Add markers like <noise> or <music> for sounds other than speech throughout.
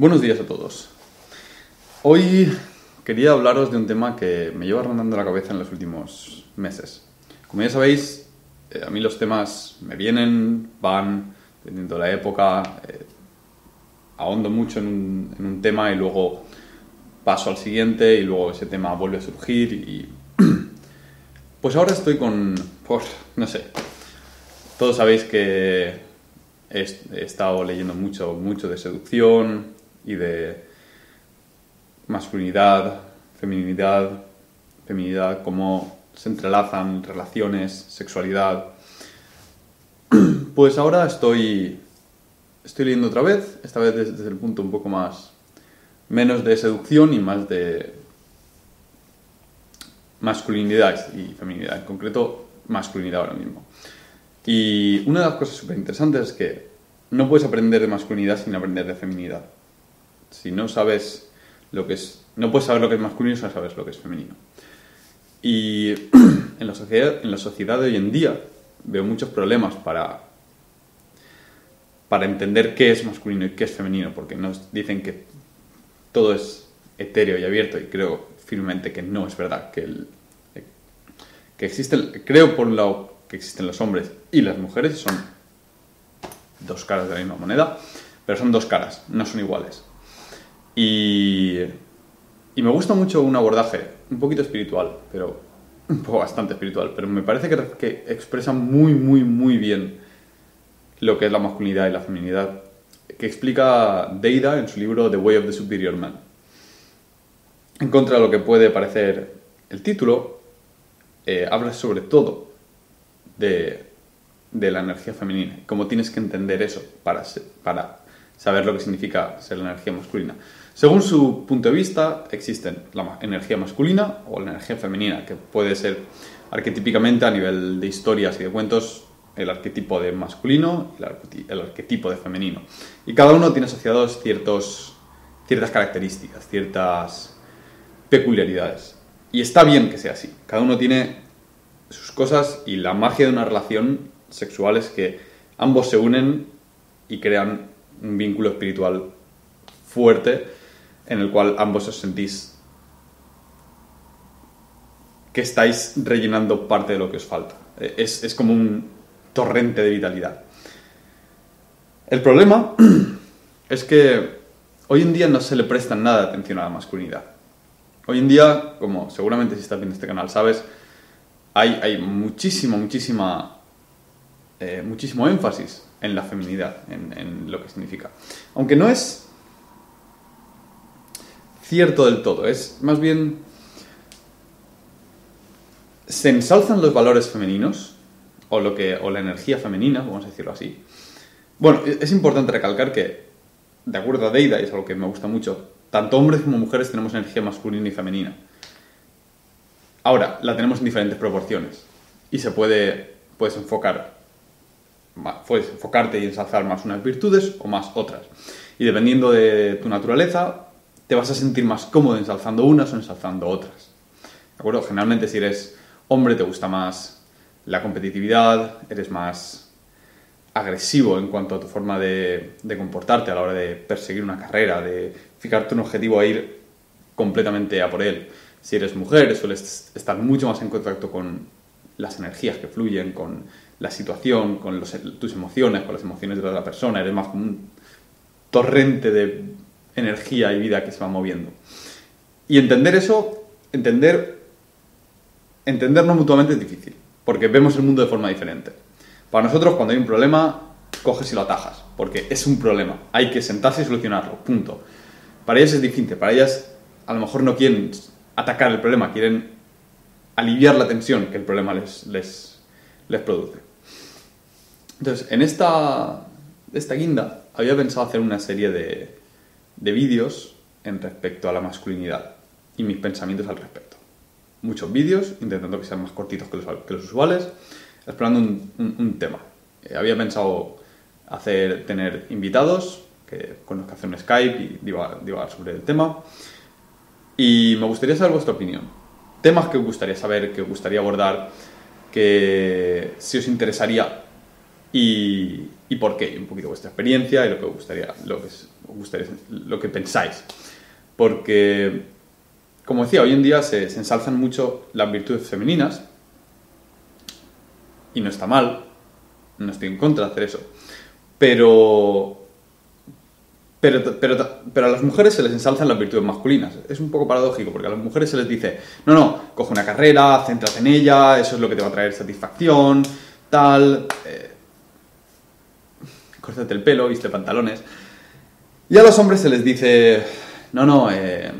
Buenos días a todos. Hoy quería hablaros de un tema que me lleva rondando la cabeza en los últimos meses. Como ya sabéis, eh, a mí los temas me vienen, van, dependiendo de la época, eh, ahondo mucho en un, tema y luego paso al siguiente y luego ese tema vuelve a surgir y... <clears throat> Pues ahora estoy con... Por, no sé. Todos sabéis que he, he estado leyendo mucho, mucho de seducción, y de masculinidad, feminidad, feminidad, cómo se entrelazan relaciones, sexualidad. <clears throat> Pues ahora estoy, estoy leyendo otra vez, esta vez desde, el punto un poco más, menos de seducción y más de masculinidad y feminidad, en concreto masculinidad ahora mismo. Y una de las cosas súper interesantes es que no puedes aprender de masculinidad sin aprender de feminidad si no sabes lo que es, no puedes saber lo que es masculino si no sabes lo que es femenino. Y <clears throat> en la sociedad, en la sociedad de hoy en día veo muchos problemas para, para entender qué es masculino y qué es femenino, porque nos dicen que todo es etéreo y abierto y creo firmemente que no es verdad, que, que existen, creo por un lado que existen los hombres y las mujeres, son dos caras de la misma moneda, pero son dos caras, no son iguales. Y, y, me gusta mucho un abordaje, un poquito espiritual, pero un poco bastante espiritual, pero me parece que, expresa muy, muy, muy bien lo que es la masculinidad y la feminidad, que explica Deida en su libro The Way of the Superior Man. En contra de lo que puede parecer el título, eh, habla sobre todo de, de, la energía femenina, cómo tienes que entender eso para, para saber lo que significa ser la energía masculina. Según su punto de vista, existen la energía masculina o la energía femenina, que puede ser arquetípicamente a nivel de historias y de cuentos el arquetipo de masculino y el arquetipo de femenino. Y cada uno tiene asociados ciertos, ciertas características, ciertas peculiaridades. Y está bien que sea así. Cada uno tiene sus cosas y la magia de una relación sexual es que ambos se unen y crean un vínculo espiritual fuerte en el cual ambos os sentís que estáis rellenando parte de lo que os falta. Es, es como un torrente de vitalidad. El problema <clears throat> es que hoy en día no se le presta nada de atención a la masculinidad. Hoy en día, como seguramente si estás viendo este canal sabes, hay, hay muchísimo, muchísima, eh, muchísimo énfasis en la feminidad, en, lo que significa. Aunque no es cierto del todo, es más bien... Se ensalzan los valores femeninos, o, lo que, o la energía femenina, vamos a decirlo así. Bueno, es importante recalcar que, de acuerdo a Deida, y es algo que me gusta mucho, tanto hombres como mujeres tenemos energía masculina y femenina. Ahora, la tenemos en diferentes proporciones. Y se puede, puedes enfocar, puedes enfocarte y ensalzar más unas virtudes o más otras. Y dependiendo de tu naturaleza, te vas a sentir más cómodo ensalzando unas o ensalzando otras. ¿De acuerdo? Generalmente si eres hombre te gusta más la competitividad, eres más agresivo en cuanto a tu forma de, de comportarte a la hora de perseguir una carrera, de fijarte un objetivo e ir completamente a por él. Si eres mujer, sueles estar mucho más en contacto con las energías que fluyen, con la situación, con tus emociones, con las emociones de la otra persona. Eres más como un torrente de energía y vida que se va moviendo. Y entender eso, entender, entendernos mutuamente es difícil, porque vemos el mundo de forma diferente. Para nosotros, cuando hay un problema, coges y lo atajas, porque es un problema, hay que sentarse y solucionarlo, punto. Para ellas es difícil, para ellas a lo mejor no quieren atacar el problema, quieren aliviar la tensión que el problema les, les, produce. Entonces, en esta, esta guinda había pensado hacer una serie de, de vídeos en respecto a la masculinidad y mis pensamientos al respecto. Muchos vídeos, intentando que sean más cortitos que los, que los usuales, explorando un, tema. Eh, había pensado hacer, tener invitados que, con los que hacer un Skype y divagar sobre el tema. Y me gustaría saber vuestra opinión. Temas que os gustaría saber, que os gustaría abordar, que si os interesaría y, y por qué, un poquito vuestra experiencia y lo que os gustaría, lo que gustaría, lo que pensáis. Porque, como decía, hoy en día se, se ensalzan mucho las virtudes femeninas y no está mal, no estoy en contra de hacer eso. Pero pero, pero, pero, a las mujeres se les ensalzan las virtudes masculinas. Es un poco paradójico, porque a las mujeres se les dice, no, no, coge una carrera, céntrate en ella, eso es lo que te va a traer satisfacción, tal, eh, el pelo, viste pantalones. Y a los hombres se les dice, no, no, eh,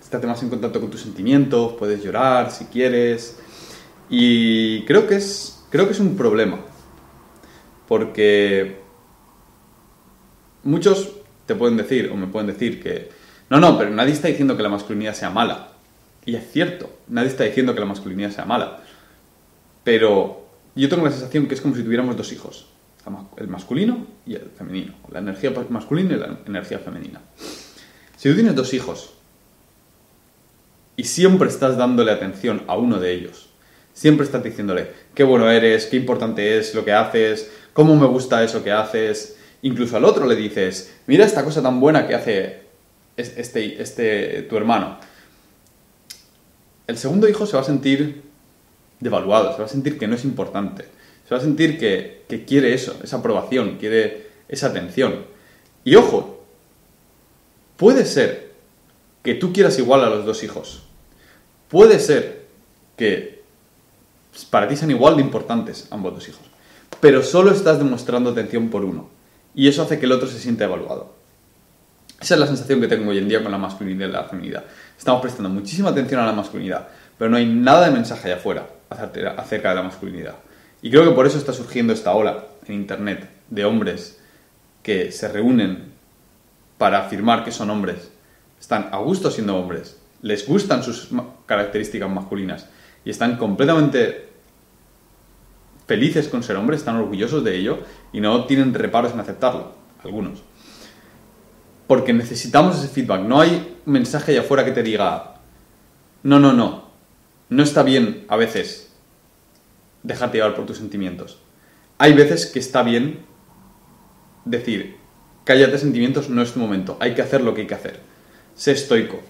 estate más en contacto con tus sentimientos, puedes llorar si quieres. Y creo que es, creo que es un problema, porque muchos te pueden decir, o me pueden decir que, no, no, pero nadie está diciendo que la masculinidad sea mala. Y es cierto, nadie está diciendo que la masculinidad sea mala. Pero yo tengo la sensación que es como si tuviéramos dos hijos, el masculino y el femenino, la energía masculina y la energía femenina. Si tú tienes dos hijos y siempre estás dándole atención a uno de ellos, siempre estás diciéndole qué bueno eres, qué importante es lo que haces, cómo me gusta eso que haces, Incluso al otro le dices, mira esta cosa tan buena que hace este, este, tu hermano. El segundo hijo se va a sentir devaluado, se va a sentir que no es importante, se va a sentir que, que quiere eso, esa aprobación, quiere esa atención. Y ojo, puede ser que tú quieras igual a los dos hijos. Puede ser que para ti sean igual de importantes ambos dos hijos. Pero solo estás demostrando atención por uno y eso hace que el otro se sienta evaluado. Esa es la sensación que tengo hoy en día con la masculinidad y la feminidad. Estamos prestando muchísima atención a la masculinidad, pero no hay nada de mensaje allá afuera acerca de la masculinidad. Y creo que por eso está surgiendo esta ola en Internet de hombres que se reúnen para afirmar que son hombres, están a gusto siendo hombres, les gustan sus características masculinas y están completamente felices con ser hombres, están orgullosos de ello y no tienen reparos en aceptarlo, algunos. Porque necesitamos ese feedback. No hay mensaje allá afuera que te diga, no, no, no, no está bien a veces dejarte llevar por tus sentimientos. Hay veces que está bien decir, cállate sentimientos, no es tu momento, hay que hacer lo que hay que hacer. Sé estoico,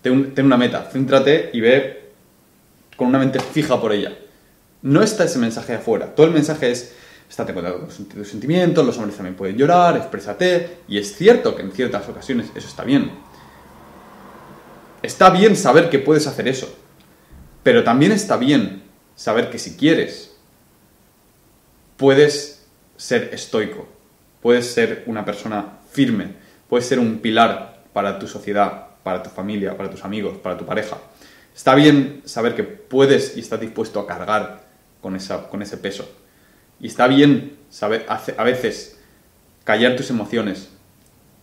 ten, una meta, céntrate y ve con una mente fija por ella no está ese mensaje afuera. Todo el mensaje es, estate con tus sentimientos, los hombres también pueden llorar, exprésate. Y es cierto que en ciertas ocasiones eso está bien. Está bien saber que puedes hacer eso. Pero también está bien saber que si quieres, puedes ser estoico. Puedes ser una persona firme. Puedes ser un pilar para tu sociedad, para tu familia, para tus amigos, para tu pareja. Está bien saber que puedes y estás dispuesto a cargar con, esa, con ese peso. Y está bien saber, a veces callar tus emociones,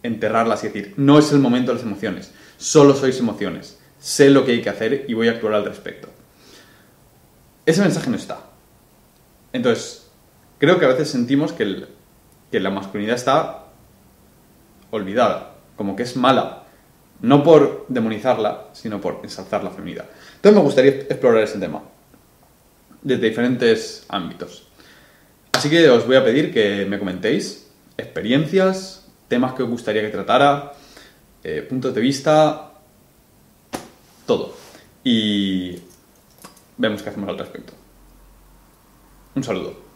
enterrarlas y decir, no es el momento de las emociones, solo sois emociones, sé lo que hay que hacer y voy a actuar al respecto. Ese mensaje no está. Entonces, creo que a veces sentimos que, que la masculinidad está olvidada, como que es mala, no por demonizarla, sino por ensalzar la feminidad. Entonces me gustaría explorar ese tema desde diferentes ámbitos. Así que os voy a pedir que me comentéis experiencias, temas que os gustaría que tratara, eh, puntos de vista, todo. Y vemos qué hacemos al respecto. Un saludo.